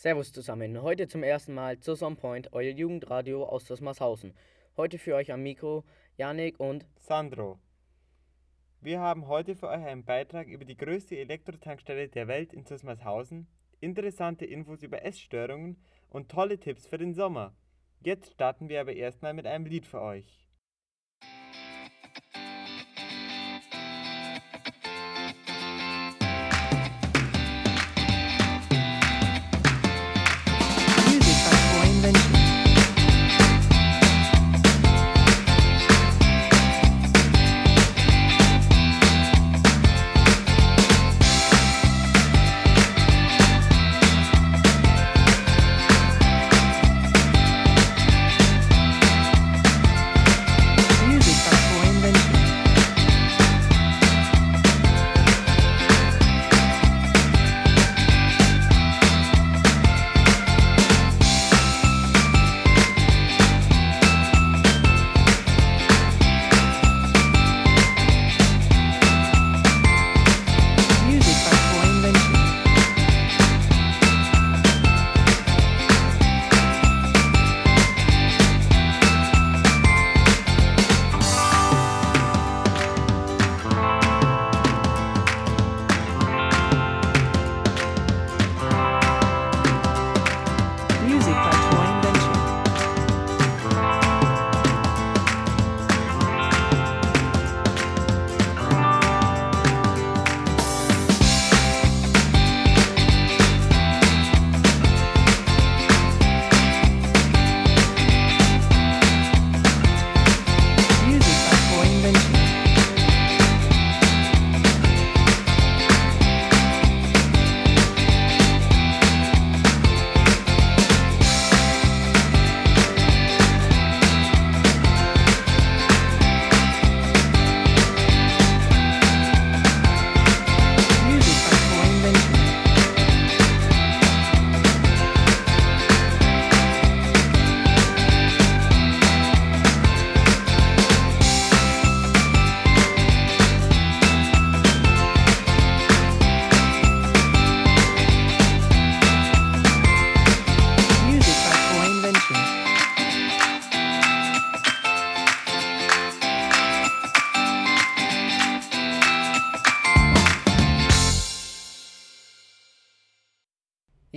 Servus zusammen, heute zum ersten Mal zu Some Point, euer Jugendradio aus Dosmarshausen. Heute für euch am Mikro Janik und Sandro. Wir haben heute für euch einen Beitrag über die größte Elektrotankstelle der Welt in Zusmarshausen, interessante Infos über Essstörungen und tolle Tipps für den Sommer. Jetzt starten wir aber erstmal mit einem Lied für euch.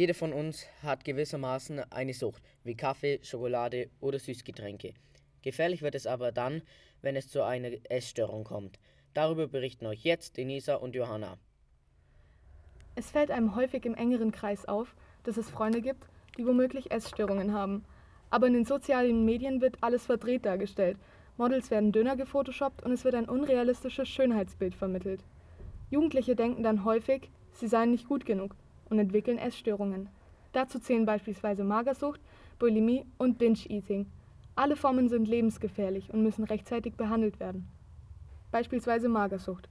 Jeder von uns hat gewissermaßen eine Sucht, wie Kaffee, Schokolade oder Süßgetränke. Gefährlich wird es aber dann, wenn es zu einer Essstörung kommt. Darüber berichten euch jetzt Denisa und Johanna. Es fällt einem häufig im engeren Kreis auf, dass es Freunde gibt, die womöglich Essstörungen haben. Aber in den sozialen Medien wird alles verdreht dargestellt. Models werden dünner gefotoshoppt und es wird ein unrealistisches Schönheitsbild vermittelt. Jugendliche denken dann häufig, sie seien nicht gut genug und entwickeln Essstörungen. Dazu zählen beispielsweise Magersucht, Bulimie und Binge-Eating. Alle Formen sind lebensgefährlich und müssen rechtzeitig behandelt werden. Beispielsweise Magersucht.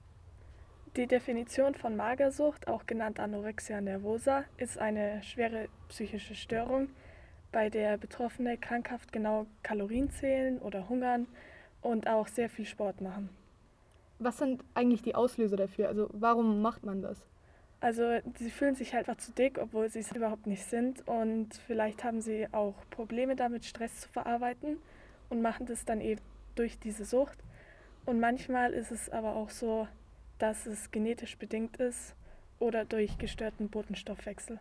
Die Definition von Magersucht, auch genannt Anorexia nervosa, ist eine schwere psychische Störung, bei der Betroffene krankhaft genau Kalorien zählen oder hungern und auch sehr viel Sport machen. Was sind eigentlich die Auslöser dafür? Also warum macht man das? Also sie fühlen sich halt einfach zu dick, obwohl sie es überhaupt nicht sind und vielleicht haben sie auch Probleme damit, Stress zu verarbeiten und machen das dann eben durch diese Sucht. Und manchmal ist es aber auch so, dass es genetisch bedingt ist oder durch gestörten Botenstoffwechsel.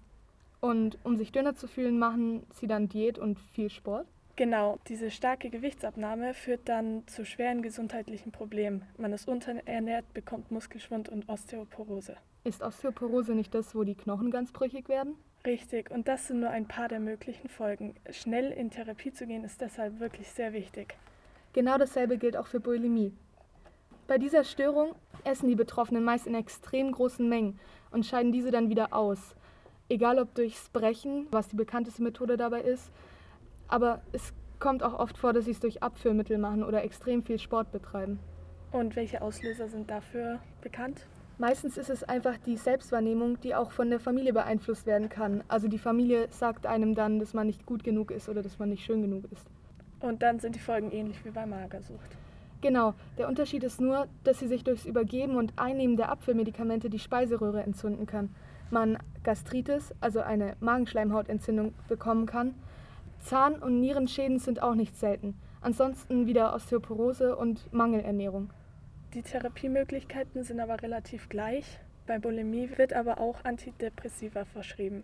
Und um sich dünner zu fühlen, machen sie dann Diät und viel Sport? Genau, diese starke Gewichtsabnahme führt dann zu schweren gesundheitlichen Problemen. Man ist unterernährt, bekommt Muskelschwund und Osteoporose. Ist Osteoporose nicht das, wo die Knochen ganz brüchig werden? Richtig, und das sind nur ein paar der möglichen Folgen. Schnell in Therapie zu gehen ist deshalb wirklich sehr wichtig. Genau dasselbe gilt auch für Bulimie. Bei dieser Störung essen die Betroffenen meist in extrem großen Mengen und scheiden diese dann wieder aus. Egal ob durchs Brechen, was die bekannteste Methode dabei ist, aber es kommt auch oft vor, dass sie es durch Abführmittel machen oder extrem viel Sport betreiben. Und welche Auslöser sind dafür bekannt? Meistens ist es einfach die Selbstwahrnehmung, die auch von der Familie beeinflusst werden kann. Also die Familie sagt einem dann, dass man nicht gut genug ist oder dass man nicht schön genug ist. Und dann sind die Folgen ähnlich wie bei Magersucht. Genau, der Unterschied ist nur, dass sie sich durchs Übergeben und Einnehmen der Abführmedikamente die Speiseröhre entzünden kann. Man Gastritis, also eine Magenschleimhautentzündung, bekommen kann. Zahn- und Nierenschäden sind auch nicht selten. Ansonsten wieder Osteoporose und Mangelernährung. Die Therapiemöglichkeiten sind aber relativ gleich. Bei Bulimie wird aber auch Antidepressiva verschrieben.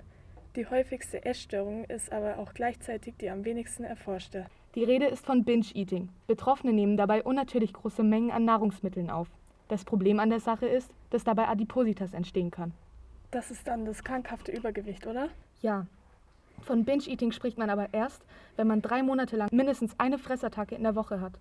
Die häufigste Essstörung ist aber auch gleichzeitig die am wenigsten erforschte. Die Rede ist von Binge-Eating. Betroffene nehmen dabei unnatürlich große Mengen an Nahrungsmitteln auf. Das Problem an der Sache ist, dass dabei Adipositas entstehen kann. Das ist dann das krankhafte Übergewicht, oder? Ja. Von Binge-Eating spricht man aber erst, wenn man drei Monate lang mindestens eine Fressattacke in der Woche hat.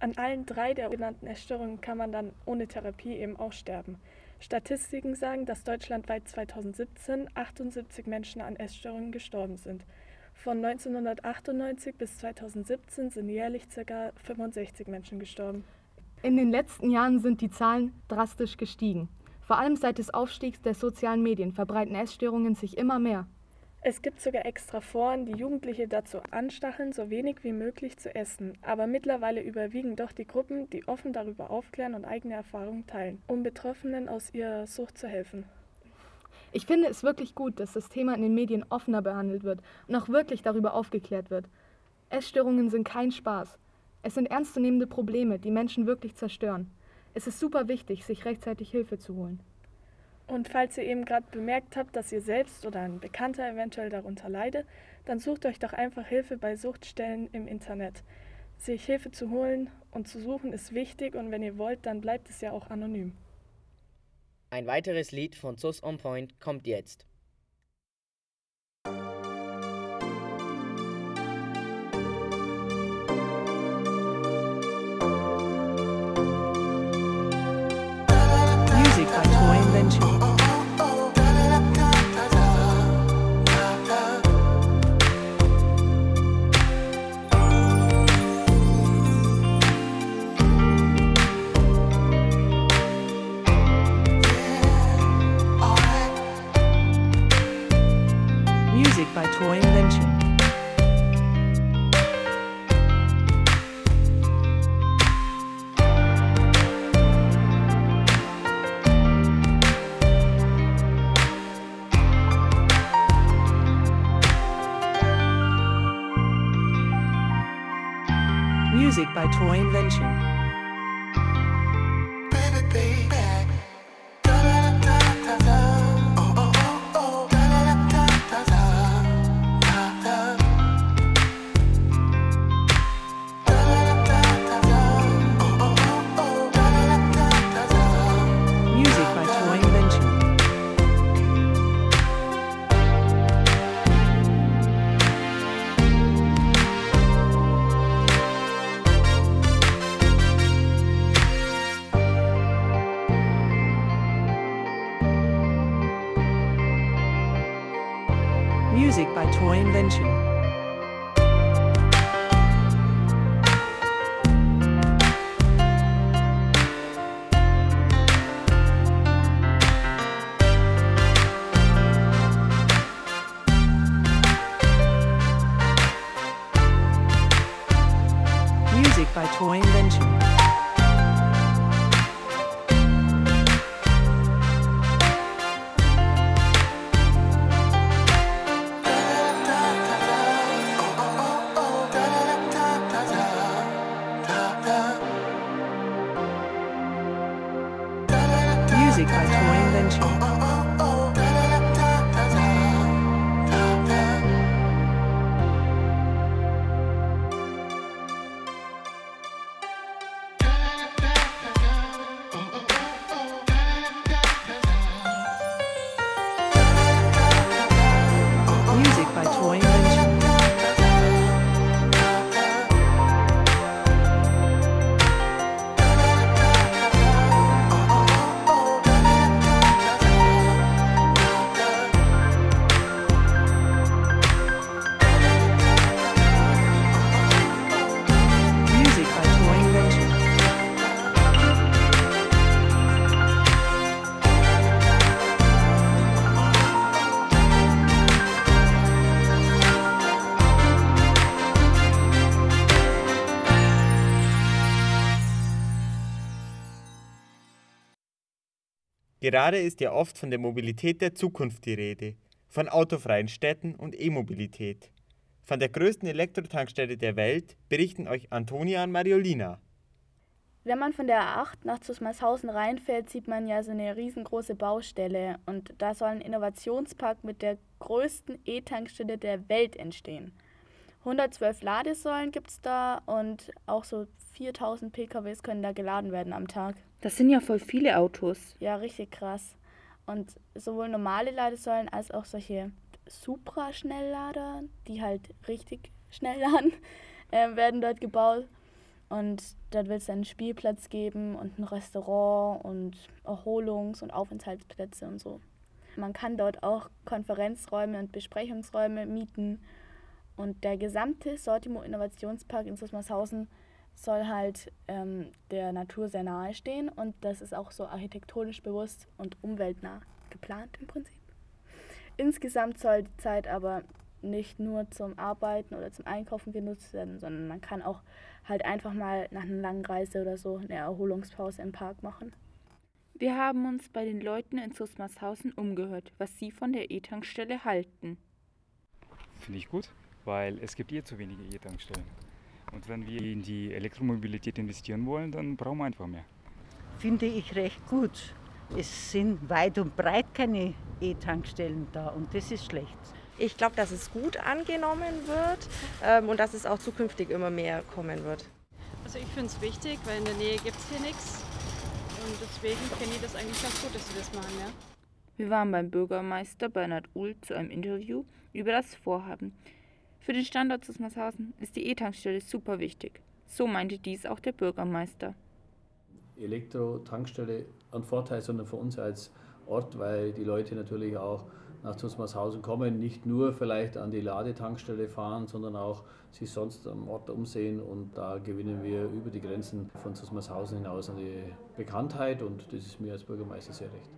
An allen drei der genannten Essstörungen kann man dann ohne Therapie eben auch sterben. Statistiken sagen, dass deutschlandweit 2017 78 Menschen an Essstörungen gestorben sind. Von 1998 bis 2017 sind jährlich ca. 65 Menschen gestorben. In den letzten Jahren sind die Zahlen drastisch gestiegen. Vor allem seit des Aufstiegs der sozialen Medien verbreiten Essstörungen sich immer mehr. Es gibt sogar extra Foren, die Jugendliche dazu anstacheln, so wenig wie möglich zu essen. Aber mittlerweile überwiegen doch die Gruppen, die offen darüber aufklären und eigene Erfahrungen teilen, um Betroffenen aus ihrer Sucht zu helfen. Ich finde es wirklich gut, dass das Thema in den Medien offener behandelt wird und auch wirklich darüber aufgeklärt wird. Essstörungen sind kein Spaß. Es sind ernstzunehmende Probleme, die Menschen wirklich zerstören. Es ist super wichtig, sich rechtzeitig Hilfe zu holen. Und falls ihr eben gerade bemerkt habt, dass ihr selbst oder ein Bekannter eventuell darunter leidet, dann sucht euch doch einfach Hilfe bei Suchtstellen im Internet. Sich Hilfe zu holen und zu suchen ist wichtig und wenn ihr wollt, dann bleibt es ja auch anonym. Ein weiteres Lied von Sus On Point kommt jetzt. Music by Toy Invention. Music by Toy Invention. Music by Toy Invention. Gerade ist ja oft von der Mobilität der Zukunft die Rede, von autofreien Städten und E-Mobilität. Von der größten Elektrotankstelle der Welt berichten euch Antonia und Mariolina. Wenn man von der A8 nach Zusmarshausen reinfährt, sieht man ja so eine riesengroße Baustelle und da soll ein Innovationspark mit der größten E-Tankstelle der Welt entstehen. 112 Ladesäulen gibt es da und auch so 4000 PKWs können da geladen werden am Tag. Das sind ja voll viele Autos. Ja, richtig krass. Und sowohl normale Ladesäulen als auch solche Supra-Schnelllader, die halt richtig schnell laden, äh, werden dort gebaut. Und dort wird es einen Spielplatz geben und ein Restaurant und Erholungs- und Aufenthaltsplätze und so. Man kann dort auch Konferenzräume und Besprechungsräume mieten. Und der gesamte Sortimo Innovationspark in Susmarshausen soll halt ähm, der Natur sehr nahe stehen und das ist auch so architektonisch bewusst und umweltnah geplant im Prinzip. Insgesamt soll die Zeit aber nicht nur zum Arbeiten oder zum Einkaufen genutzt werden, sondern man kann auch halt einfach mal nach einer langen Reise oder so eine Erholungspause im Park machen. Wir haben uns bei den Leuten in Susmarshausen umgehört, was sie von der E-Tankstelle halten. Finde ich gut, weil es gibt eh zu wenige E-Tankstellen. Und wenn wir in die Elektromobilität investieren wollen, dann brauchen wir einfach mehr. Finde ich recht gut. Es sind weit und breit keine E-Tankstellen da und das ist schlecht. Ich glaube, dass es gut angenommen wird ähm, und dass es auch zukünftig immer mehr kommen wird. Also ich finde es wichtig, weil in der Nähe gibt es hier nichts. Und deswegen finde ich das eigentlich ganz gut, dass sie das machen, ja. Wir waren beim Bürgermeister Bernhard Uhl zu einem Interview über das Vorhaben. Für den Standort Susmarshausen ist die E-Tankstelle super wichtig. So meinte dies auch der Bürgermeister. Elektro-Tankstelle ein Vorteil, sondern für uns als Ort, weil die Leute natürlich auch nach Zusmarshausen kommen, nicht nur vielleicht an die Ladetankstelle fahren, sondern auch sich sonst am Ort umsehen und da gewinnen wir über die Grenzen von Zusmarshausen hinaus an die Bekanntheit und das ist mir als Bürgermeister sehr recht.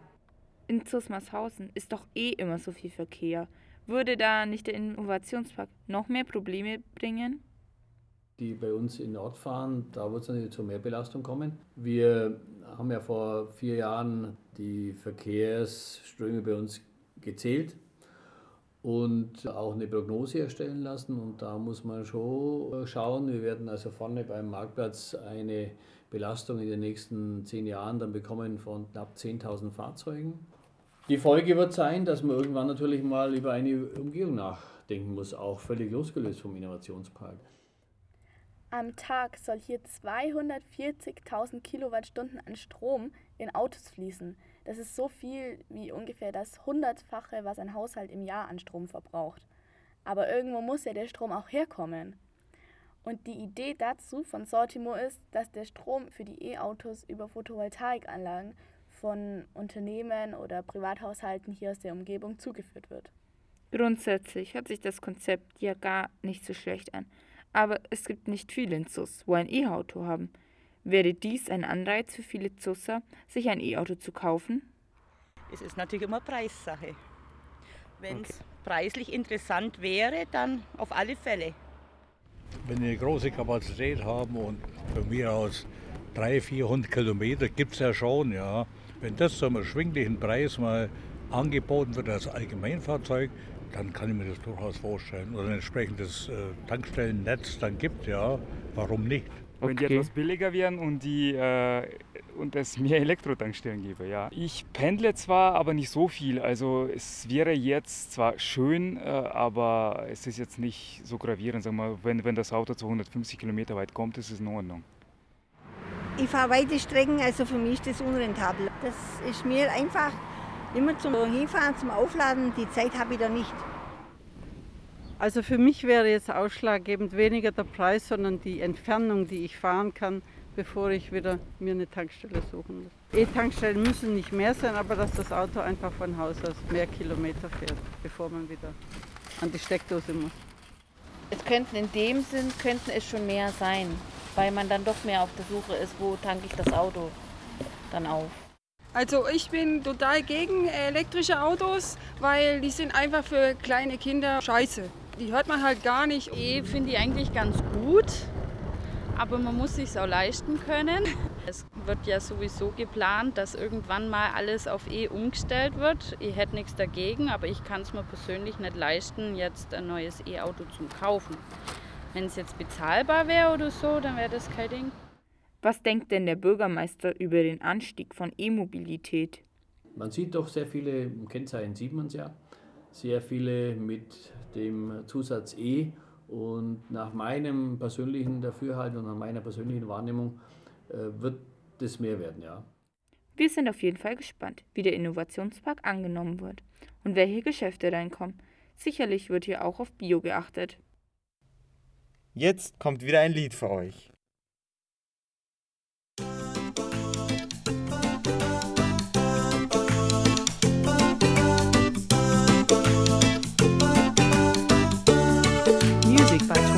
In Zusmarshausen ist doch eh immer so viel Verkehr. Würde da nicht der Innovationspark noch mehr Probleme bringen? Die bei uns in den Ort fahren, da wird es natürlich zu mehr Belastung kommen. Wir haben ja vor vier Jahren die Verkehrsströme bei uns gezählt und auch eine Prognose erstellen lassen. Und da muss man schon schauen. Wir werden also vorne beim Marktplatz eine Belastung in den nächsten zehn Jahren dann bekommen von knapp 10.000 Fahrzeugen. Die Folge wird sein, dass man irgendwann natürlich mal über eine Umgehung nachdenken muss, auch völlig losgelöst vom Innovationspark. Am Tag soll hier 240.000 Kilowattstunden an Strom in Autos fließen. Das ist so viel wie ungefähr das hundertfache, was ein Haushalt im Jahr an Strom verbraucht. Aber irgendwo muss ja der Strom auch herkommen. Und die Idee dazu von Sortimo ist, dass der Strom für die E-Autos über Photovoltaikanlagen von Unternehmen oder Privathaushalten hier aus der Umgebung zugeführt wird. Grundsätzlich hört sich das Konzept ja gar nicht so schlecht an. Aber es gibt nicht viele in ZUS, wo ein E-Auto haben. Wäre dies ein Anreiz für viele ZUSer, sich ein E-Auto zu kaufen? Es ist natürlich immer Preissache. Wenn es okay. preislich interessant wäre, dann auf alle Fälle. Wenn wir eine große Kapazität haben und von mir aus 300, 400 Kilometer gibt es ja schon, ja. Wenn das zum erschwinglichen Preis mal angeboten wird als Allgemeinfahrzeug, dann kann ich mir das durchaus vorstellen. Oder ein entsprechendes äh, Tankstellennetz dann gibt, ja, warum nicht? Wenn die etwas billiger wären und, die, äh, und es mehr Elektrotankstellen gäbe, ja. Ich pendle zwar, aber nicht so viel. Also es wäre jetzt zwar schön, äh, aber es ist jetzt nicht so gravierend. Sag mal, wenn, wenn das Auto 250 Kilometer weit kommt, ist es in Ordnung. Ich fahre weite Strecken, also für mich ist das unrentabel. Das ist mir einfach immer zum Hinfahren, zum Aufladen, die Zeit habe ich da nicht. Also für mich wäre jetzt ausschlaggebend weniger der Preis, sondern die Entfernung, die ich fahren kann, bevor ich wieder mir eine Tankstelle suchen muss. E-Tankstellen müssen nicht mehr sein, aber dass das Auto einfach von Haus aus mehr Kilometer fährt, bevor man wieder an die Steckdose muss. Es könnten in dem Sinn könnten es schon mehr sein weil man dann doch mehr auf der Suche ist, wo tanke ich das Auto dann auf. Also ich bin total gegen elektrische Autos, weil die sind einfach für kleine Kinder scheiße. Die hört man halt gar nicht. E finde ich eigentlich ganz gut, aber man muss sich auch leisten können. Es wird ja sowieso geplant, dass irgendwann mal alles auf E umgestellt wird. Ich hätte nichts dagegen, aber ich kann es mir persönlich nicht leisten, jetzt ein neues E-Auto zu kaufen. Wenn es jetzt bezahlbar wäre oder so, dann wäre das kein Ding. Was denkt denn der Bürgermeister über den Anstieg von E-Mobilität? Man sieht doch sehr viele, im Kennzeichen sieht man es ja, sehr viele mit dem Zusatz E. Und nach meinem persönlichen Dafürhalten und nach meiner persönlichen Wahrnehmung äh, wird das mehr werden, ja. Wir sind auf jeden Fall gespannt, wie der Innovationspark angenommen wird und welche Geschäfte reinkommen. Sicherlich wird hier auch auf Bio geachtet. Jetzt kommt wieder ein Lied für euch. Music by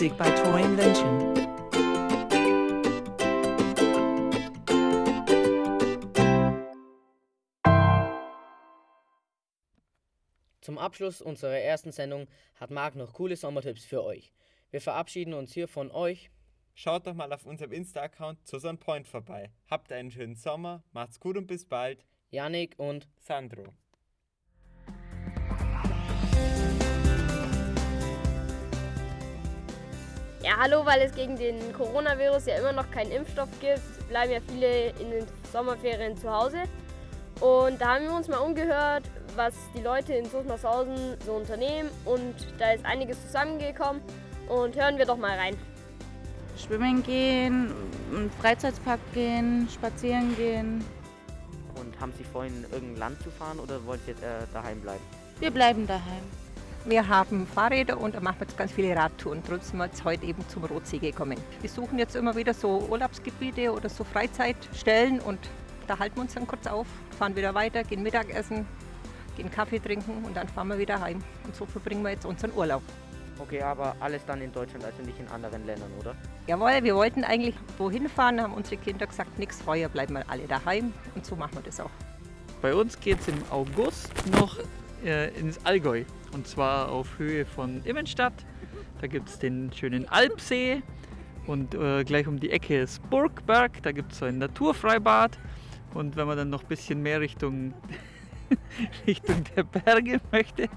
Music by Toy Invention. Zum Abschluss unserer ersten Sendung hat Marc noch coole Sommertipps für euch. Wir verabschieden uns hier von euch. Schaut doch mal auf unserem Insta-Account Susan Point vorbei. Habt einen schönen Sommer, macht's gut und bis bald. Yannick und Sandro. Ja, hallo, weil es gegen den Coronavirus ja immer noch keinen Impfstoff gibt, bleiben ja viele in den Sommerferien zu Hause. Und da haben wir uns mal umgehört, was die Leute in Suchnershausen so unternehmen. Und da ist einiges zusammengekommen. Und hören wir doch mal rein. Schwimmen gehen, in Freizeitspark gehen, spazieren gehen. Und haben Sie vorhin irgendein Land zu fahren oder wollt ihr äh, daheim bleiben? Wir bleiben daheim. Wir haben Fahrräder und da machen wir jetzt ganz viele Radtouren. Trotzdem sind wir jetzt heute eben zum Rotsee gekommen. Wir suchen jetzt immer wieder so Urlaubsgebiete oder so Freizeitstellen und da halten wir uns dann kurz auf, fahren wieder weiter, gehen Mittagessen, gehen Kaffee trinken und dann fahren wir wieder heim. Und so verbringen wir jetzt unseren Urlaub. Okay, aber alles dann in Deutschland, also nicht in anderen Ländern, oder? Jawohl, wir wollten eigentlich wohin fahren, haben unsere Kinder gesagt, nichts heuer bleiben wir alle daheim und so machen wir das auch. Bei uns geht es im August noch äh, ins Allgäu und zwar auf Höhe von Immenstadt. Da gibt es den schönen Alpsee und äh, gleich um die Ecke ist Burgberg. Da gibt es so ein Naturfreibad und wenn man dann noch ein bisschen mehr Richtung, Richtung der Berge möchte,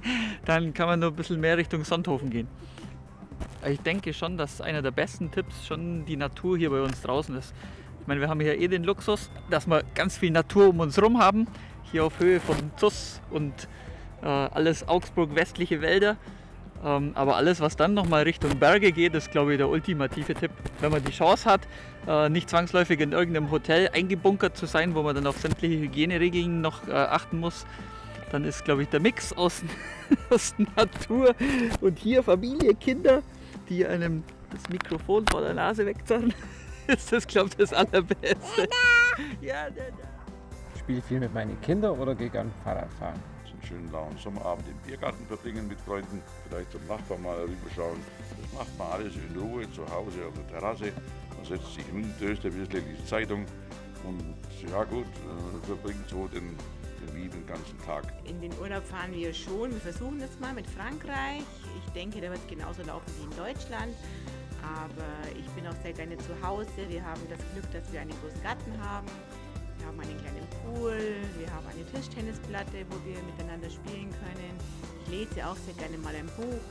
dann kann man nur ein bisschen mehr Richtung Sonthofen gehen. Ich denke schon, dass einer der besten Tipps schon die Natur hier bei uns draußen ist. Ich meine, wir haben hier eh den Luxus, dass wir ganz viel Natur um uns herum haben. Hier auf Höhe von Zuss und äh, alles Augsburg-westliche Wälder. Ähm, aber alles, was dann nochmal Richtung Berge geht, ist, glaube ich, der ultimative Tipp. Wenn man die Chance hat, äh, nicht zwangsläufig in irgendeinem Hotel eingebunkert zu sein, wo man dann auf sämtliche Hygieneregeln noch äh, achten muss, dann ist, glaube ich, der Mix aus, aus Natur und hier Familie, Kinder, die einem das Mikrofon vor der Nase wegzerren, ist das, glaube ich, das Allerbeste. Ja, da, da. spiele viel mit meinen Kindern oder gehe gern Fahrrad fahren. Schönen lauen Sommerabend im Biergarten verbringen mit Freunden, vielleicht zum Nachbarn mal rüberschauen. Das macht man alles in Ruhe zu Hause auf der Terrasse. Man setzt sich hin, döst ein bisschen die Zeitung und ja gut, äh, verbringt so den, den lieben ganzen Tag. In den Urlaub fahren wir schon. Wir versuchen das mal mit Frankreich. Ich denke, da wird es genauso laufen wie in Deutschland. Aber ich bin auch sehr gerne zu Hause. Wir haben das Glück, dass wir einen großen Garten haben. Wir haben einen kleinen Pool. Wir haben eine Tischtennisplatte, wo wir miteinander spielen können. Ich lese auch sehr gerne mal ein Buch.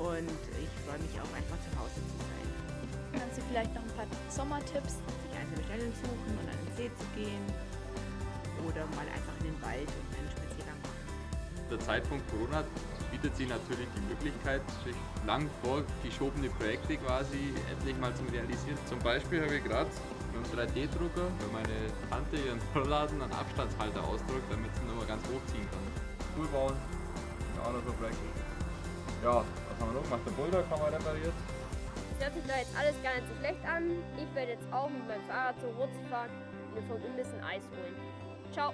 Und ich freue mich auch einfach zu Hause zu sein. Haben Sie vielleicht noch ein paar Sommertipps? Sich eine Stelle suchen und an den See zu gehen. Oder mal einfach in den Wald und einen Spaziergang machen. Der Zeitpunkt Corona bietet sich natürlich die Möglichkeit, sich lang vorgeschobene Projekte quasi endlich mal zu realisieren. Zum Beispiel habe ich gerade mit einem 3D-Drucker für meine Tante ihren Rollladen einen Abstandshalter ausdruckt, damit sie ihn nochmal ganz hochziehen kann. Pool bauen. Ja, auch noch so Projekte. Ja, was haben wir noch gemacht? Der Boulder haben wir repariert. Das hört sich da jetzt alles gar nicht so schlecht an. Ich werde jetzt auch mit meinem Fahrrad zur Rotzi fahren und mir vom Imbiss ein Eis holen. Ciao!